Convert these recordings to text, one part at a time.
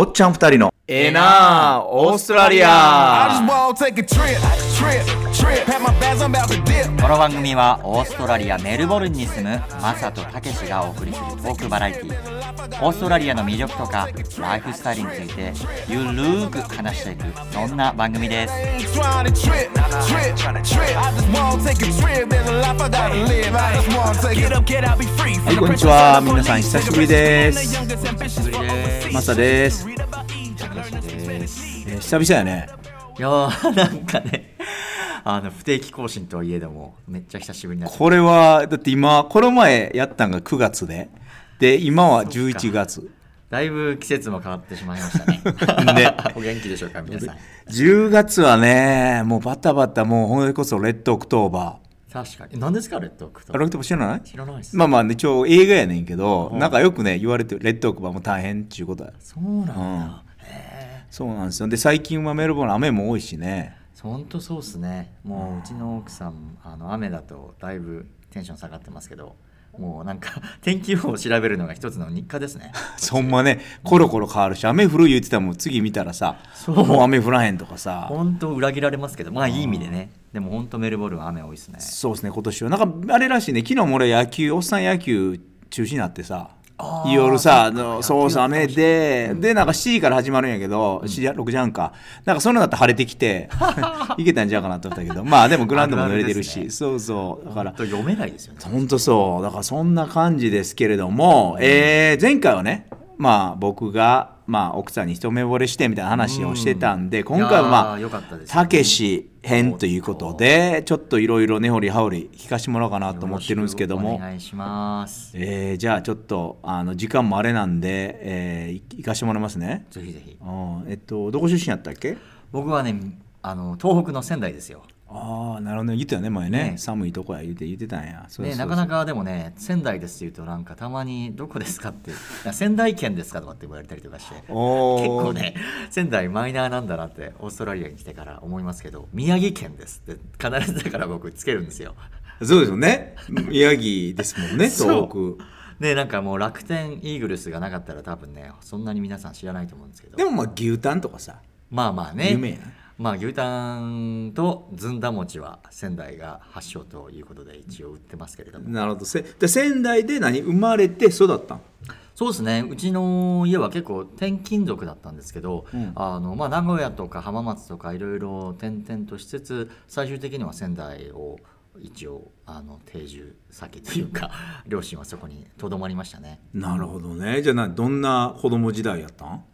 おっちゃん二人の。ええなあオーストラリア.この番組はオーストラリアメルボルンに住むマサとタケシがお送りするトークバラエティ。ーオーストラリアの魅力とかライフスタイルについてゆるーく話していくそんな番組です.はいこんにちは。皆さん久しぶりです。マサです、ですえー久々やね。いやーなんかねあの不定期更新とはいえどもめっちゃ久しぶりになっこれはだって今この前やったんが9月でで今は11月。ただいぶ季節も変わってしまいましたね。ね。お元気でしょうか皆さん。10月はねもうバタバタもうほんでこそレッドオクトーバ確かに。何ですかレッドオクトーレッドオクトーバー知らない？知らないです。まあまあ一応映画やねんけどうん。なんかよくね言われてるレッドオクトーバーも大変っていうことや。そうなんだ、うん。そうなんですよ。で最近はメルボルン雨も多いしね。本当そうっすね。もううちの奥さんあの雨だとだいぶテンション下がってますけどもうなんか 天気予報を調べるのが一つの日課ですね。そんまねコロコロ変わるし雨降る言ってたらもん次見たらさもう雨降らへんとかさ。本当裏切られますけどまあいい意味でね。でも本当メルボルンは雨多いですね。そうですね今年は。なんかあれらしいね昨日も俺野球おっさん野球中止になってさ夜さあのそうそう雨で、でなんか7時から始まるんやけど、7時6時半か。なんかそのだったら晴れてきて いけたんちゃうかなと思ったけどまあでもグラウンドも濡れてるしあるあるですそうそう。だから読めないですよね。本当そう。だからそんな感じですけれども、えー前回はねまあ僕が、まあ、奥さんに一目惚れしてみたいな話をしてたんで、今回はまあたけし編ということでちょっといろいろ根掘り葉掘り聞かしてもらおうかなと思ってるんですけども。くお願いします。えーじゃあちょっとあの時間もあれなんで、えーい行かしてもらいますね。ぜひぜひ。うん。えっとどこ出身やったっけ？僕はねあの東北の仙台ですよああなるほどね。言ってたね前ね。ね。寒いとこや言って言ってたんや。そうそうそう。ね、なかなかでもね仙台ですって言うとなんかたまにどこですかって。仙台県ですかとかって言われたりとかして。おー。結構ね仙台マイナーなんだなってオーストラリアに来てから思いますけど宮城県ですって必ずだから僕つけるんですよ。そうですよね。宮城ですもんね そう。東北ねなんかもう楽天イーグルスがなかったら多分ねそんなに皆さん知らないと思うんですけど。でもまあ牛タンとかさ。まあまあね。有名やなまあ牛タンとずんだ餅は仙台が発祥ということで一応売ってますけれども。なるほど。せで仙台で何生まれて育ったんそうですね。うちの家は結構転勤族だったんですけど、うん。あのまあ、名古屋とか浜松とかいろいろ転々としつつ最終的には仙台を一応あの定住先というか 両親はそこにとどまりましたね。なるほどね。じゃあなどんな子供時代やったん？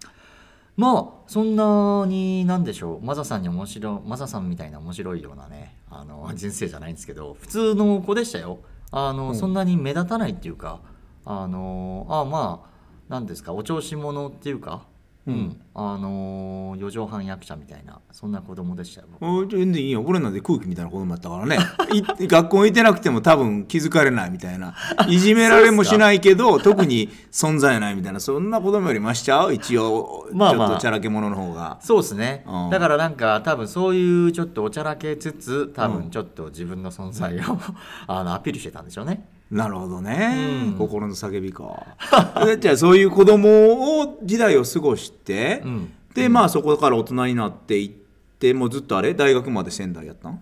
まあそんなになんでしょう。マザさんに面白いマザさんみたいな面白いようなねあの人生じゃないんですけど普通の子でしたよ。あの、そんなに目立たないっていうかあのあまあなんですかお調子者っていうかうん、あの四畳半役者みたいなそんな子供でしたよ全然いいよ。俺なんて空気みたいな子供やったからね。い 学校行ってなくても多分気づかれないみたいな。いじめられもしないけど特に存在ないみたいな。そんな子供よりましちゃう？一応まあまあ。ちょっとチャラけ者の方が。そうですね、うん。だからなんか多分そういうちょっとおちゃらけつつ多分ちょっと自分の存在を、あのアピールしてたんでしょうねなるほどね、うん。心の叫びか。でじゃあそういう子供を時代を過ごして、うん。でまあそこから大人になっていってもうずっとあれ？大学まで仙台やったん？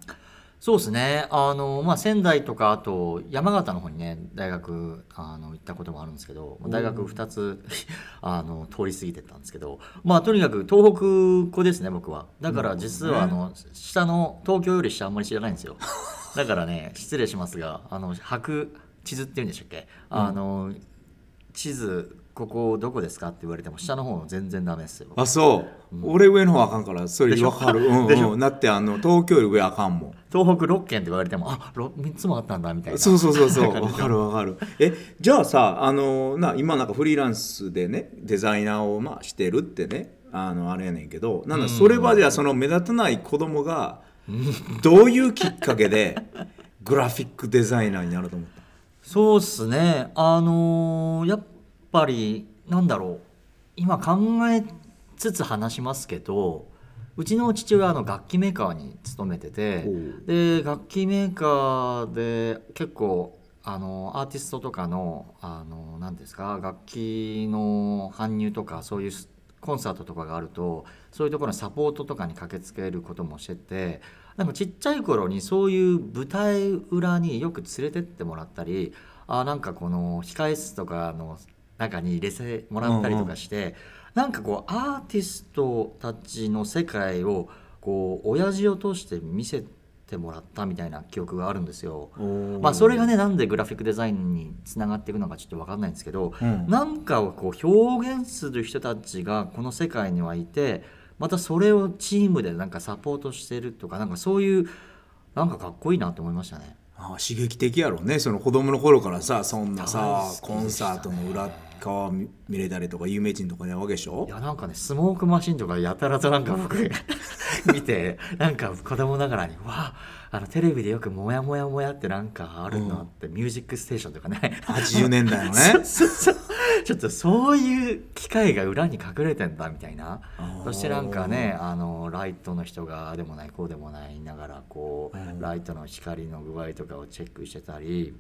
そうですね。あの、まあ、仙台とかあと山形の方にね大学あの行ったこともあるんですけど大学2つ あの通り過ぎてったんですけどまあとにかく東北子ですね僕は。だから実はあの下の東京より下あんまり知らないんですよ。だからね失礼しますがあの白地図っていうんでしたっけ？あの、地図ここどこですかって言われても下の方全然ダメですよ。あそう、俺上の方あかんからそれ分かる、うんうん、だってあの東京より上あかんもん。東北6県って言われてもあろ3つもあったんだみたいな。そうそうそうそう。分かる分かる。えじゃあさあのな今なんかフリーランスでねデザイナーをまあしてるってねあのあれやねんけどなんだそれはじゃあその目立たない子供がどういうきっかけでグラフィックデザイナーになると思った？そうっすね。あのーやっぱりなんだろう。今考えつつ話しますけどうちの父親はあの楽器メーカーに勤めててで楽器メーカーで結構あのアーティストとかのあの何ですか楽器の搬入とかそういうコンサートとかがあるとそういうところのサポートとかに駆けつけることもしててなんかちっちゃい頃にそういう舞台裏によく連れてってもらったりあなんかこの控え室とかの中に入れてもらったりとかして、なんかこうアーティストたちの世界をこう親父を通して見せてもらったみたいな記憶があるんですよ。まあ、それがねなんでグラフィックデザインにつながっていくのかちょっと分かんないんですけど、うん。なんかをこう表現する人たちがこの世界にはいてまたそれをチームでなんかサポートしてるとかなんかそういうなんかかっこいいなと思いましたね。あ刺激的やろうね。その子供の頃からさそんなさ、ね。コンサートの裏側見見れたりとか有名人とかに会うわけでしょ？いやなんかねスモークマシンとかやたらとなんか僕 見てなんか子供ながらに「わああのテレビでよくモヤモヤモヤってなんかあるのって、ミュージックステーションとかね。80年代のね。そうそうそうちょっとそういう機械が裏に隠れてんだみたいな。そしてなんかねあのライトの人がでもないこうでもないながらこうライトの光の具合とかをチェックしてたり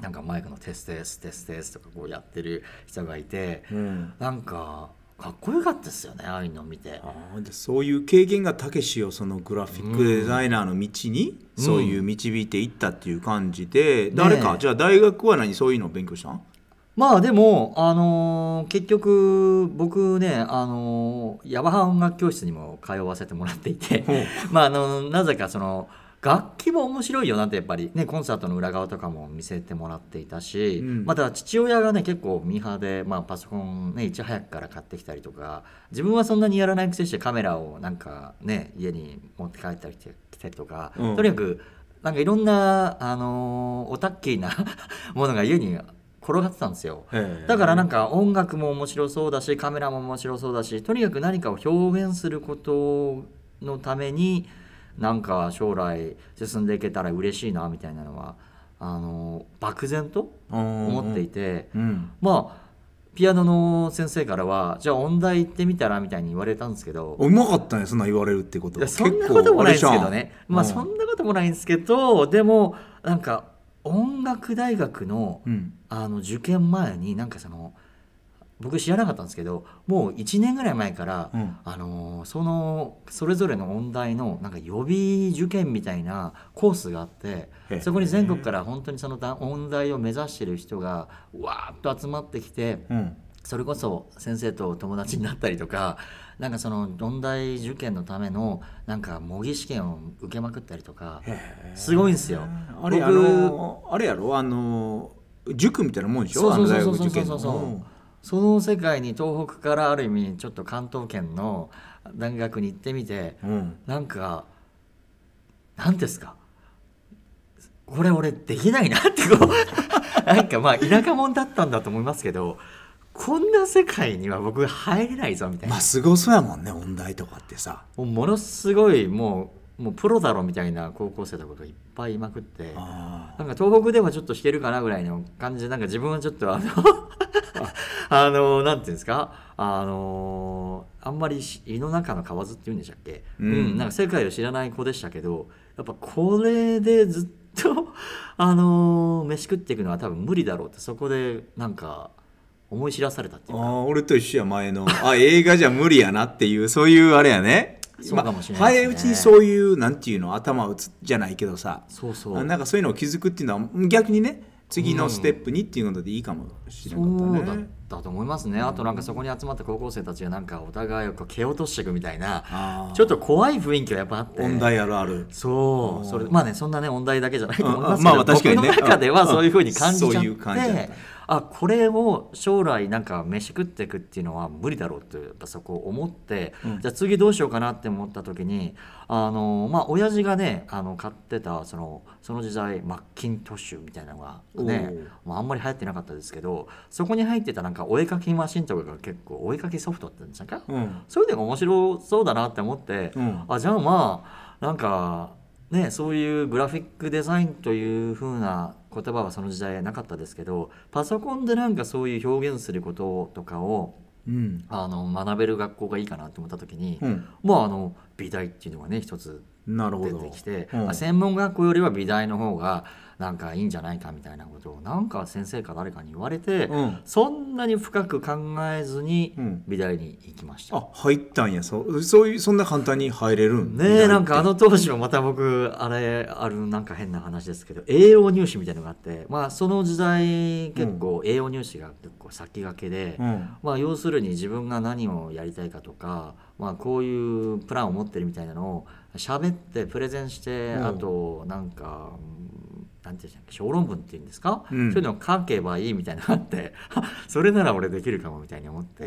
なんかマイクのテストテストテストテストとかこうやってる人がいて、うん。なんかかっこよかったですよねああいうのを見て。そういう経験がたけしをそのグラフィックデザイナーの道に、そういう導いていったっていう感じで、誰かじゃあ大学は何そういうのを勉強したん？まあでも、あのー結局僕ね、あのーヤマハ音楽教室にも通わせてもらっていて まああのなぜかその楽器も面白いよなってやっぱりねコンサートの裏側とかも見せてもらっていたし、うん。また父親がね結構ミーハーで、まあ、パソコンねいち早くから買ってきたりとか自分はそんなにやらないくせしてカメラをなんかね家に持って帰ったりしてきたりとか、うん。とにかくなんかいろんな、あのーオタッキーな ものが家に転がってたんですよ。だからなんか音楽も面白そうだしカメラも面白そうだしとにかく何かを表現することのためになんか将来進んでいけたら嬉しいなみたいなのはあの漠然と思っていて、うん。まあピアノの先生からはじゃあ音大行ってみたらみたいに言われたんですけど。うまかったねそんな言われるってことそんなこともないですけどね。まあそんんなこともないんですけどでもなんか音楽大学のうん。あの受験前になんかその僕知らなかったんですけどもう1年ぐらい前から、うん。あのそのそれぞれの音大のなんか予備受験みたいなコースがあってそこに全国から本当にそのだ音大を目指してる人がわーっと集まってきてうんそれこそ先生と友達になったりとかなんかその音大受験のためのなんか模擬試験を受けまくったりとかすごいんですよ。僕あれあのあれやろ？あの塾みたいなもんでしょ？そうそうそうそうそうそう。その世界に東北からある意味ちょっと関東圏の大学に行ってみてうん。なんか何ですか？これ俺できないなってこう。なんかまあ田舎者だったんだと思いますけどこんな世界には僕入れないぞみたいな。まあすごそうやもんね音大とかってさ。もうものすごいもうもうプロだろみたいな高校生とかがいっぱいいまくって。あなんか東北ではちょっと弾けるかなぐらいの感じでなんか自分はちょっとあの あのなんていうんですか？あのあんまりし胃の中の蛙っていうんでしたっけ、ううんんなんか世界を知らない子でしたけどやっぱこれでずっとあの飯食っていくのは多分無理だろうってそこでなんか思い知らされたっていうか。あー俺と一緒や前の。あ映画じゃ無理やなっていうそういうあれやね。そうかもしれないですね。まあ早いうちにそういうなんていうの頭打つじゃないけどさ。そうそう。あなんかそういうのを気づくっていうのは逆にね次のステップにっていうのでいいかもしれなかそうだっったと思いますね。あとなんかそこに集まった高校生たちがなんかお互いをこう蹴落としていくみたいなちょっと怖い雰囲気はやっぱあって。音大あるある。そう。それまあねそんなね音大だけじゃないと思いますけど、あまあ確かにね。僕の中ではそういうふうに感じちゃって、うんそういう感じあこれを将来なんか飯食っていくっていうのは無理だろうってやっぱそこを思って、じゃあ次どうしようかなって思った時にあのまあ親父がねあの買ってたそのその時代マッキントッシュみたいなのがねまあ、あんまり流行ってなかったですけどそこに入ってたなんかお絵かきマシンとかが結構お絵かきソフトってんですか、うん。そういうのが面白そうだなって思って、うん。あじゃあまあなんかねそういうグラフィックデザインという風な言葉はその時代なかったですけどパソコンでなんかそういう表現することとかをうん。あの学べる学校がいいかなと思った時に、うん。まああの美大っていうのがね一つ出なるほど。てきて、うん。あ専門学校よりは美大の方がなんかいいんじゃないかみたいなことをなんか先生か誰かに言われて、うん。そんなに深く考えずにうん。美大に行きました。あ入ったんや。そそういうそんな簡単に入れるんねえなんかあの当時はまた僕あれあるなんか変な話ですけど栄養入試みたいなのがあってまあその時代結構栄養入試が結構先駆けで、うん。まあ要するに自分が何をやりたいかとか、まあ、こういうプランを持ってるみたいなのを喋ってプレゼンして、うん。あとなんかうんなんていうんで小論文っていうんですか、うん。そういうのを書けばいいみたいなのがあって それなら俺できるかもみたいに思って。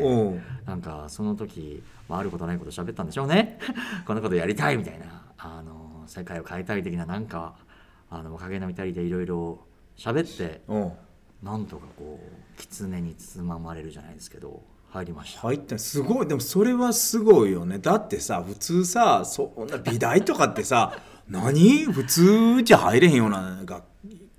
なんかその時、まあ、あることないこと喋ったんでしょうね。こんなことやりたいみたいなあの世界を変えたい的ななんかあの若気の至りでいろいろ喋ってなんとかこう狐に包まれるじゃないですけど入りました。入ったすごい。でもそれはすごいよね。だってさ普通さそんな美大とかってさ 何？普通じゃ入れへんような学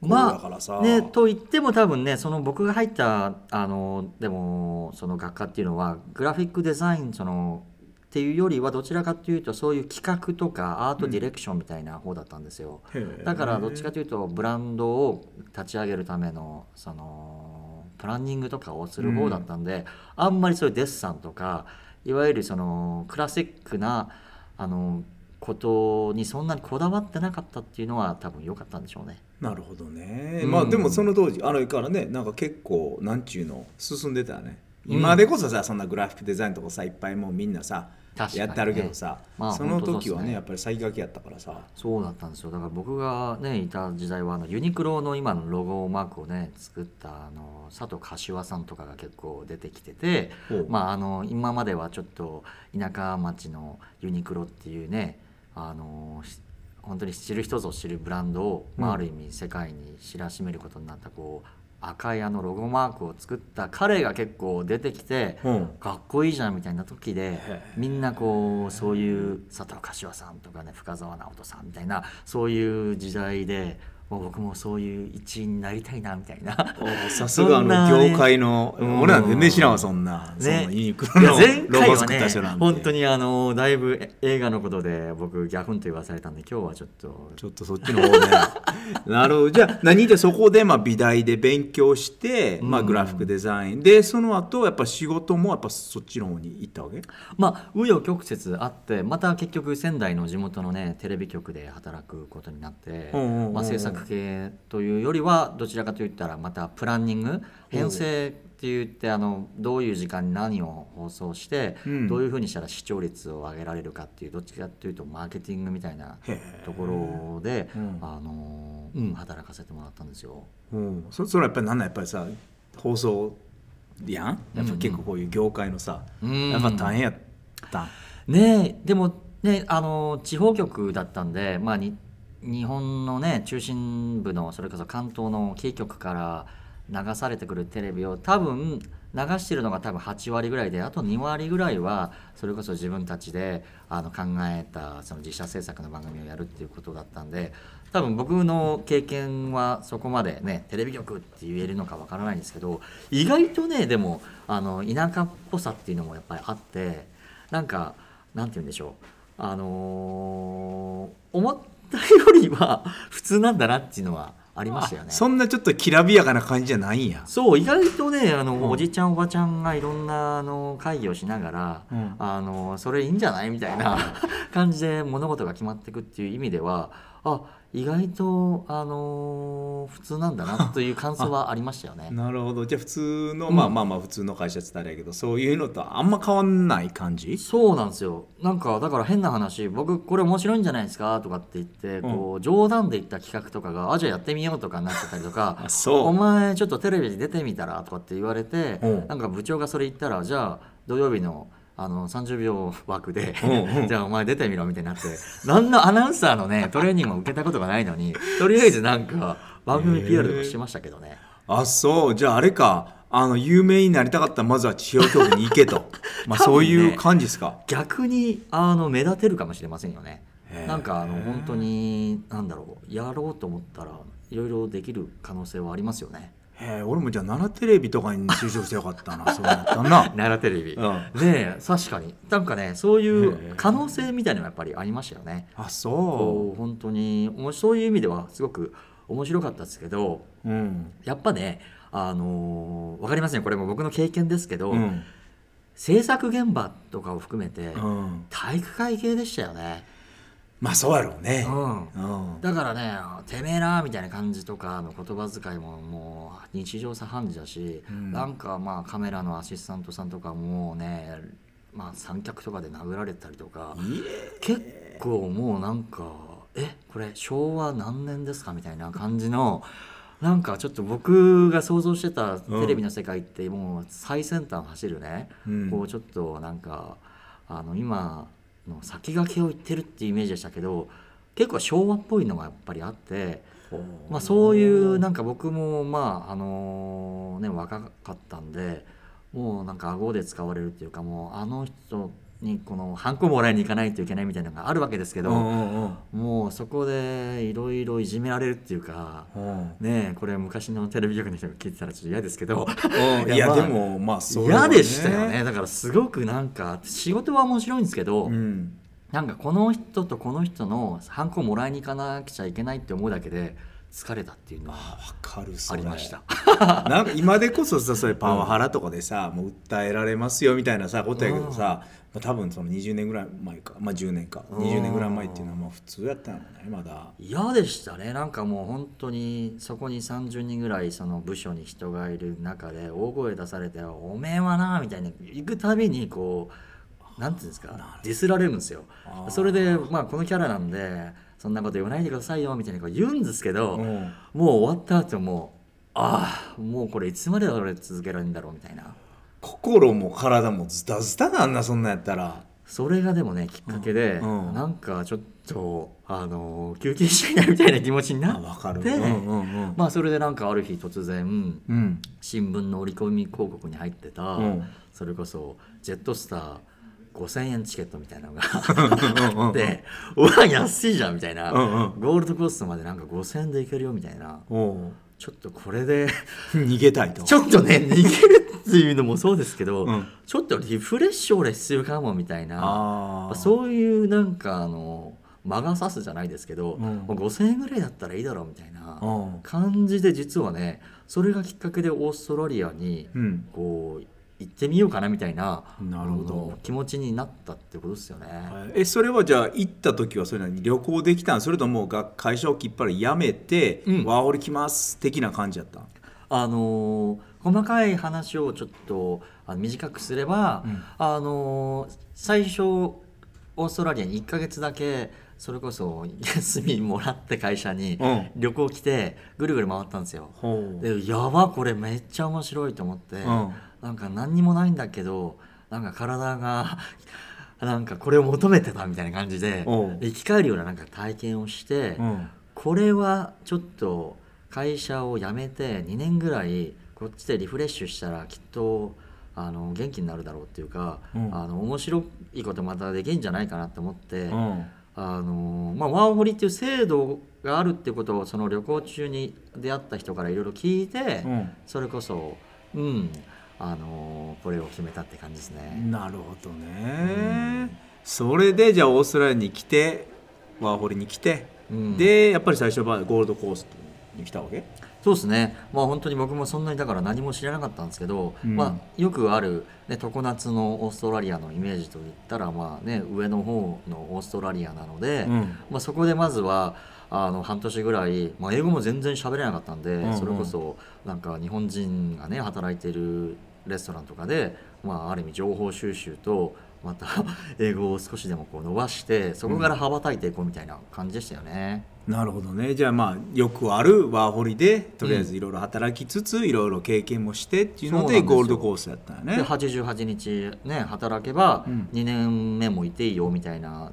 校だからさ、まあねと言っても多分ねその僕が入ったあのでもその学科っていうのはグラフィックデザインそのっていうよりはどちらかというとそういう企画とかアートディレクションみたいな方だったんですよ、へえ。だからどっちかというとブランドを立ち上げるためのそのプランニングとかをする方だったんで、あんまりそういうデッサンとかいわゆるそのクラシックなあのことにそんなにこだわってなかったっていうのは多分良かったんでしょうね。なるほどね、うん。まあでもその当時あれからねなんか結構なんちゅうの進んでたよね。今でこそさそんなグラフィックデザインとかさいっぱいもうみんなさ、やってあるけどさ、まあその時はねね。やっぱり先駆けやったからさ。そうだったんですよ。だから僕がねいた時代はあのユニクロの今のロゴマークをね作ったあの佐藤柏さんとかが結構出てきててまああの今まではちょっと田舎町のユニクロっていうねあのし本当に知る人ぞ知るブランドを、まあ、うん。ある意味世界に知らしめることになったこう赤いあのロゴマークを作った彼が結構出てきて、うん。かっこいいじゃんみたいな時でみんなこうそういう佐藤柏さんとかね深澤直人さんみたいなそういう時代で僕もそういう一員になりたいなみたいな。おさすがのね。業界の、うん。俺なんて全然知らんわそんな、そのユニクロのロゴ作った人なんて。本当にあのだいぶえ映画のことで僕ギャフンと言わされたんで今日はちょっと。ちょっとそっちの方で なるほど。じゃあ何でそこでまあ美大で勉強して、まあ、グラフィックデザイン。でその後やっぱ仕事もやっぱそっちの方に行ったわけ？まあ紆余曲折あってまた結局仙台の地元のねテレビ局で働くことになって、制作系というよりはどちらかといったらまたプランニング編成って言ってあのどういう時間に何を放送して、うん。どういうふうにしたら視聴率を上げられるかっていうどっちかというとマーケティングみたいなところで、うん。あのうん、働かせてもらったんですよ。うん。そそれはやっぱりなんなんやっぱりさ放送やん？やっぱ結構こういう業界のさ、うん。やっぱ大変やったん？ねえでもねあの地方局だったんで、まあ、に日本のね中心部のそれこそ関東のキー局から流されてくるテレビを多分流してるのが多分8割ぐらいであと2割ぐらいはそれこそ自分たちであの考えたその自社制作の番組をやるっていうことだったんで多分僕の経験はそこまでねテレビ局って言えるのかわからないんですけど意外とねでもあの田舎っぽさっていうのもやっぱりあってなんかなんて言うんでしょう。あのー思ったよりは普通なんだなっていうのはありましたよね。そんなちょっときらびやかな感じじゃないんや。そう意外とねあの、うん。おじちゃんおばちゃんがいろんなあの会議をしながら、うん。あのそれいいんじゃない？みたいな 感じで物事が決まっていくっていう意味ではあ意外とあの普通なんだなという感想はありましたよね。なるほど。じゃあ普通の、うん。まあまあまあ普通の会社って言ったらあれやけどそういうのとあんま変わんない感じ？そうなんですよ。なんかだから変な話僕これ面白いんじゃないですかとかって言ってこう冗談で言った企画とかがあじゃあやってみようとかになってたりとかあ そう。お前ちょっとテレビに出てみたらとかって言われてうん。なんか部長がそれ言ったらじゃあ土曜日のあの30秒枠で じゃあお前出てみろみたいになって何のアナウンサーのねトレーニングも受けたことがないのにとりあえずなんか番組 PR とかしてましたけどね。あそう。じゃああれか。あの有名になりたかったらまずは地方局に行けと。まあそういう感じですか。逆にあの目立てるかもしれませんよね。なんかあの本当になんだろう。やろうと思ったらいろいろできる可能性はありますよね。へえ俺もじゃあ奈良テレビとかに就職してよかったな そうやったな。奈良テレビ、うん。で確かに。なんかねそういう可能性みたいなのがやっぱりありましたよね。あこそう。本当にそういう意味ではすごく面白かったですけどううん。やっぱねあのーわかりません。これも僕の経験ですけど、うん。制作現場とかを含めて、うん。体育会系でしたよね、まあそうやろうね。うん。うん。だからね「てめえな」みたいな感じとかの言葉遣いももう日常茶飯事だし、うん。なんかまあカメラのアシスタントさんとかもねまあ三脚とかで殴られたりとか結構もうなんか「えこれ昭和何年ですか?」みたいな感じのなんかちょっと僕が想像してたテレビの世界ってもう最先端走るね、うん。こうちょっとなんかあの今の先駆けを言ってるっていうイメージでしたけど結構昭和っぽいのがやっぱりあって、まあ、そういうなんか僕もまああのね若かったんでもうなんか顎で使われるっていうかもうあの人にこのハンコもらいに行かないといけないみたいなのがあるわけですけど、もうそこでいろいろいじめられるっていうか。うん。ねえこれ昔のテレビ局の人が聞いてたらちょっと嫌ですけど。うん。いやまあでもまあそれは嫌でしたよね。だからすごくなんか仕事は面白いんですけど、うん。なんかこの人とこの人のハンコもらいに行かなくちゃいけないって思うだけで疲れたっていうのはあれ。りました。なんか今でこそさそれパワハラとかでさ、もう訴えられますよみたいなさことやけどさ、まあ、多分その20年ぐらい前かまあ10年か。うん。20年ぐらい前っていうのはまあ普通やったのねまだ。嫌でしたね。なんかもう本当にそこに30人ぐらいその部署に人がいる中で大声出されて「おめえはな」みたいな行くたびにこうなんていうんですかディスられるんですよ。それでまあこのキャラなんでそんなこと言わないでくださいよみたいなこと言うんですけど、うん。もう終わった後もああもうこれいつまで俺続けられるんだろうみたいな。心も体もズタズタなんなそんなんやったら。それがでもねきっかけで、うん。うんなんかちょっとあの休憩したいなみたいな気持ちになってあ分かる。うんうんうん。まあそれでなんかある日突然うん。新聞の折り込み広告に入ってた、うん。それこそジェットスター5000円チケットみたいなのがあってうわ安いじゃんみたいな、うんうん。ゴールドコーストまでなんか5000円で行けるよみたいな。ちょっとこれで逃げたいと。ちょっとね逃げるっていうのもそうですけど、うん。ちょっとリフレッシュ俺必要かもみたいな。そういうなんかあの魔が差すじゃないですけど、うん。もう5000円ぐらいだったらいいだろうみたいなうん。感じで実はねそれがきっかけでオーストラリアにうん。こう行ってみようかなみたいななるほど。気持ちになったってことですよね。えそれはじゃあ行った時はそれなに旅行できたん？それともが会社をきっぱり辞めて、うん。ワーホリ来ます的な感じやったん？あのー細かい話をちょっとあの短くすれば、うん。あのー最初オーストラリアに1ヶ月だけそれこそ休みもらって会社にうん。旅行来てぐるぐる回ったんですよ。ほでやばこれめっちゃ面白いと思って、うんなんか何にもないんだけどなんか体が なんかこれを求めてたみたいな感じで生き返るようななんか体験をして、うん。これはちょっと会社を辞めて2年ぐらいこっちでリフレッシュしたらきっとあの元気になるだろうっていうか、うん。あの面白いことまたできるんじゃないかなと思って、うん。あのまあ、ワーホリっていう制度があるってことをその旅行中に出会った人からいろいろ聞いて、うん。それこそうんあのこれを決めたって感じですね。なるほどね、それでじゃあオーストラリアに来てワーホリに来て、うん。でやっぱり最初はゴールドコーストに来たわけ？そうですね、まあ、本当に僕もそんなにだから何も知らなかったんですけど、うん。まあ、よくある、ね、常夏のオーストラリアのイメージといったら、まあね、上の方のオーストラリアなので、うん。まあ、そこでまずはあの半年ぐらい、まあ、英語も全然喋れなかったんで、んうん。それこそなんか日本人がね働いてるレストランとかで、まあ、ある意味情報収集とまた 英語を少しでもこう伸ばしてそこから羽ばたいていこうみたいな感じでしたよね。なるほどね。じゃあまあよくあるワーホリでとりあえずいろいろ働きつついろいろ経験もしてっていうのでゴールドコーストやったんやでね88日ね働けばうん。2年目もいていいよみたいな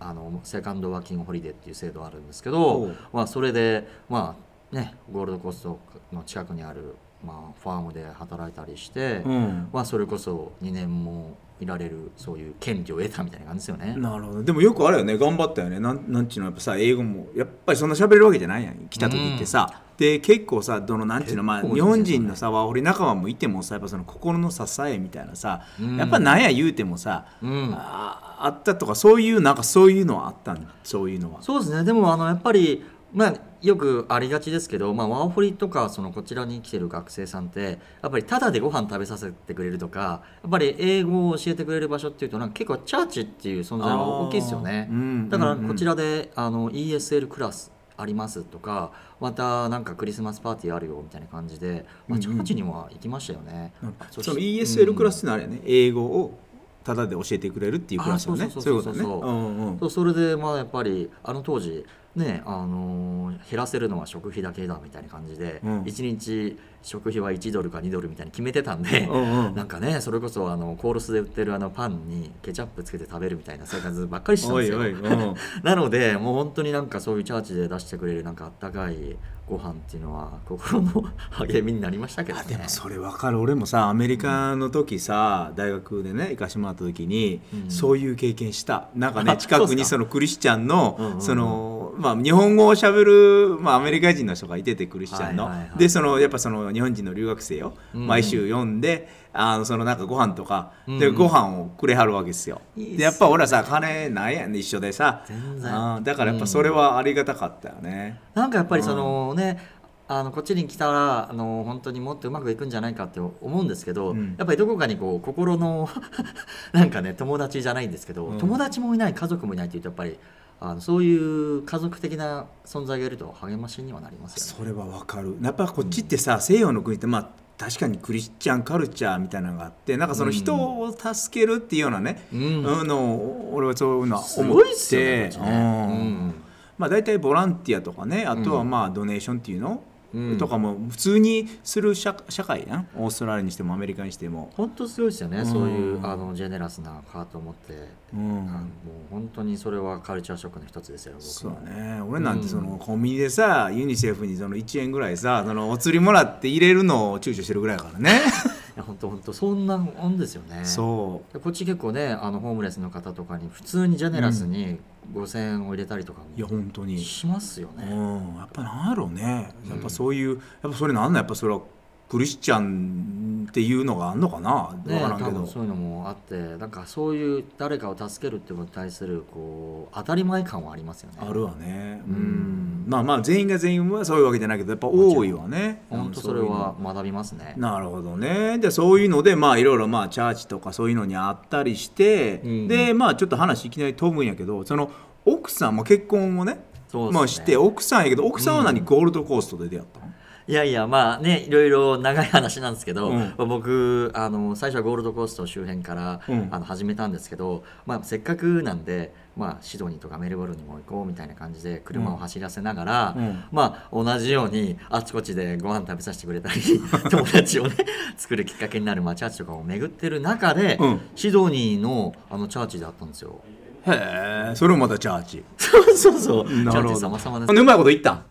あのセカンドワーキングホリデーっていう制度あるんですけおどう、まあ、それでまあねゴールドコーストの近くにある、まあ、ファームで働いたりして、うん。まあ、それこそ2年もいられるそういう権利を得たみたいな感じですよね。なるほど。でもよくあれよね。頑張ったよね。なんなんちゅうの。やっぱさ英語もやっぱりそんな喋れるわけじゃないやん。来た時ってさ、で結構さどのなんていうの、まあ、日本人のさワーホリ仲間もいてもさやっぱその心の支えみたいなさ、うん。やっぱなんや言うてもさ、うん。ああったとかそういうなんかそういうのはあったん？そういうのは。そうですね。でもあのやっぱりまあよくありがちですけど、まあ、ワーホリとかそのこちらに来てる学生さんってやっぱりタダでご飯食べさせてくれるとかやっぱり英語を教えてくれる場所っていうとなんか結構チャーチっていう存在が大きいですよね。だからこちらであの ESL クラスありますとかまたなんかクリスマスパーティーあるよみたいな感じで、まあ、チャーチにも行きましたよね。そしその ESL クラスってのはあれやね、英語をただで教えてくれるっていうクラスよね。あそうそいうことねそう。うそうそううんうん。そうそれでまあやっぱりあの当時ねあのー減らせるのは食費だけだみたいな感じで、うん。1日食費は1ドルか2ドルみたいに決めてたんで、うんうん。なんかねそれこそあのコールスで売ってるあのパンにケチャップつけて食べるみたいな生活ばっかりしてたんですよ。なのでもう本当になんかそういうチャーチで出してくれるなんかあったかいご飯っていうのは心の励みになりましたけどね。あでもそれ分かる。俺もさアメリカの時さ大学でね行かしてもらった時に、うん。そういう経験した。なんかね あ近くにそのクリスチャンの、うんうんうん。そのまあ日本語をしゃべる、まあ、アメリカ人の人がいててクリスチャンの、はいはいはい。でそのやっぱその日本人の留学生をうん。うん毎週読んで、あのそのなんかご飯とか、うん。うんでご飯をくれはるわけですよ。いいっすね。でやっぱ俺はさ金ないやんね一緒でさ。だからやっぱそれはありがたかったよね。なんかやっぱりそのね、あのこっちに来たらあの本当にもっとうまくいくんじゃないかって思うんですけど、うん。やっぱりどこかにこう心の なんかね友達じゃないんですけど、うん。友達もいない家族もいないっていうとやっぱりあのそういう家族的な存在がいると励ましにはなりますよね。それはわかる。やっぱこっちってさ、西洋の国ってまあ確かにクリスチャンカルチャーみたいなのがあってなんかその人を助けるっていうようなね、うん。あの俺はそういうのはす思って、まあ大体ボランティアとかねあとはうん。まあドネーションっていうの、うんとかも普通にする社社会やん。オーストラリアにしてもアメリカにしても。本当すごいですよね、うん。そういうあのジェネラスなハートを持って、うん。もう本当にそれはカルチャーショックの一つですよ僕そうもね。俺なんてそのコンビニでさユニセフにその1円ぐらいさそのお釣りもらって入れるのを躊躇してるぐらいだからね。いや本当本当そんなもんですよね。そう。でこっち結構ねあのホームレスの方とかに普通にジェネラスに5000円を入れたりとかいやも本当に。しますよね、うん、やっぱなんやろうね。やっぱそういう、やっぱそれなんなんやっぱそれはクリスチャンっていうのがあんのかな？分ねからんけど、そういうのもあってなんかそういう誰かを助けるってことに対するこう当たり前感はありますよね。あるわね。ううん。んまあまあ全員が全員はそういうわけじゃないけどやっぱ多いわね。本当それは学びますね。なるほどね。でそういうのでまあいろいろまあチャーチとかそういうのにあったりして、うん。でまあちょっと話いきなり飛ぶんやけどその奥さんも結婚をねね。まあして奥さんやけど奥さんは何、うん。ゴールドコーストで出会ったの？いやいやまあねいろいろ長い話なんですけど、うん。まあ僕あの最初はゴールドコースト周辺から、うん。あの始めたんですけど、まあ、せっかくなんで、まあ、シドニーとかメルボルンにも行こうみたいな感じで車を走らせながら、うん。まあ、同じようにあちこちでご飯食べさせてくれたり 友達をね作るきっかけになる、まあ、チャーチとかを巡ってる中で、うん。シドニーのあのチャーチであったんですよ。へえそれもまたチャーチ。そうそうそう。チャーチ様々です。うまいこと言ったん？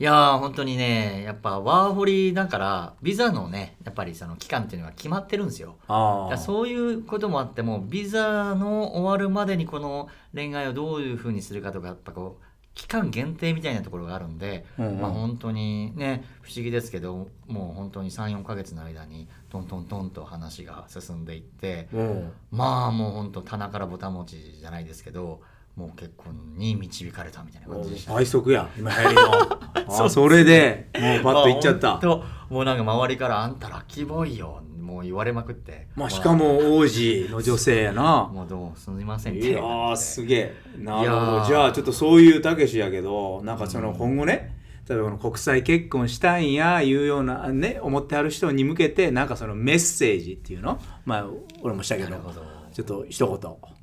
いやー本当にねやっぱワーホリだからビザのねやっぱりその期間っていうのが決まってるんですよ。あそういうこともあってもビザの終わるまでにこの恋愛をどういうふうにするかとかやっぱこう期間限定みたいなところがあるんで、うんうん。まあ本当にね不思議ですけどもう本当に34ヶ月の間にトントントンと話が進んでいって、うん。まあもう本当棚からぼたもちじゃないですけどもう結婚に導かれたみたいな感じでしたね。倍速や今流行りの。あそれでもうパッといっちゃった。まあ本当もうなんか周りから「あんたラッキーボーイよ」もう言われまくって。まあしかも王子の女性やな。もうどうすみませんいやーすげえ。なるほど。ー。じゃあちょっとそういうたけしやけどなんかその今後ね例えばこの国際結婚したいんやいうようなね思ってはる人に向けてなんかそのメッセージっていうのまあ俺もしたけど。なるほど。ちょっと一言。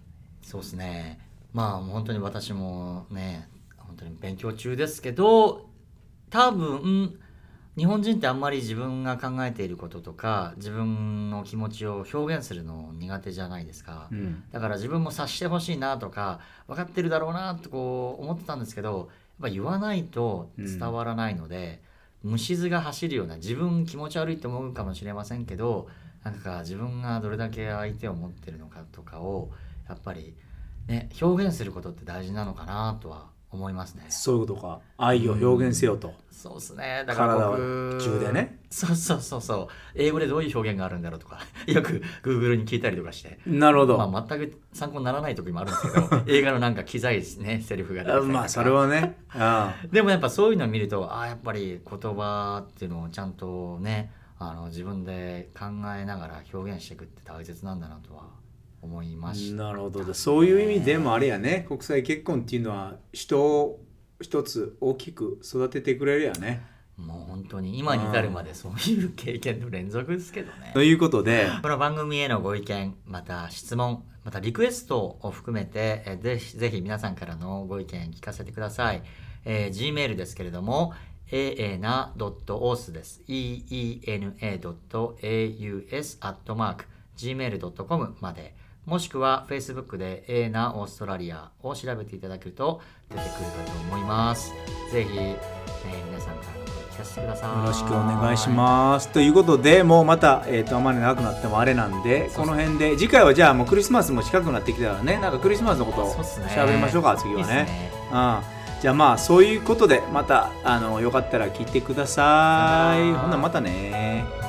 そうですねまあ本当に私もね本当に勉強中ですけど多分日本人ってあんまり自分が考えていることとか自分の気持ちを表現するの苦手じゃないですか、うん。だから自分も察してほしいなとか分かってるだろうなとこう思ってたんですけどやっぱ言わないと伝わらないので、虫図が走るような自分気持ち悪いと思うかもしれませんけどなんか自分がどれだけ相手を持ってるのかとかをやっぱりね表現することって大事なのかなとは思いますね。そういうことか。愛を表現せよと、そうですね。だから僕体中でね。そうそうそうそう。英語でどういう表現があるんだろうとか。よく Google に聞いたりとかして。なるほど、まあ、全く参考にならない時もあるんですけど 映画のなんか機材ねセリフが出てまあそれはね。あ でもやっぱそういうのを見るとああやっぱり言葉っていうのをちゃんとねあの自分で考えながら表現していくって大切なんだなとは思いました。なるほど。そういう意味でもあれやね。国際結婚っていうのは人を一つ大きく育ててくれるやね。もう本当に今に至るまでそういう経験の連続ですけどね。ということで。この番組へのご意見また質問またリクエストを含めてえーぜひぜひ皆さんからのご意見聞かせてください、えー Gmail ですけれども aana.os です。eena.aus.gmail.com まで。もしくは Facebook で a なオーストラリアを調べていただけると出てくるかと思います。ぜひ、えー皆さんからの声聞かせてください。よろしくお願いします。ということで、もうまた、えっ、と、あまり長くなってもあれなんで、この辺で、次回はじゃあもうクリスマスも近くなってきたからね、なんかクリスマスのことをそうっすね喋りましょうか、次はいいっすね。ねうん。じゃあまあ、そういうことで、また、あの、よかったら聞いてください。ほんならまたね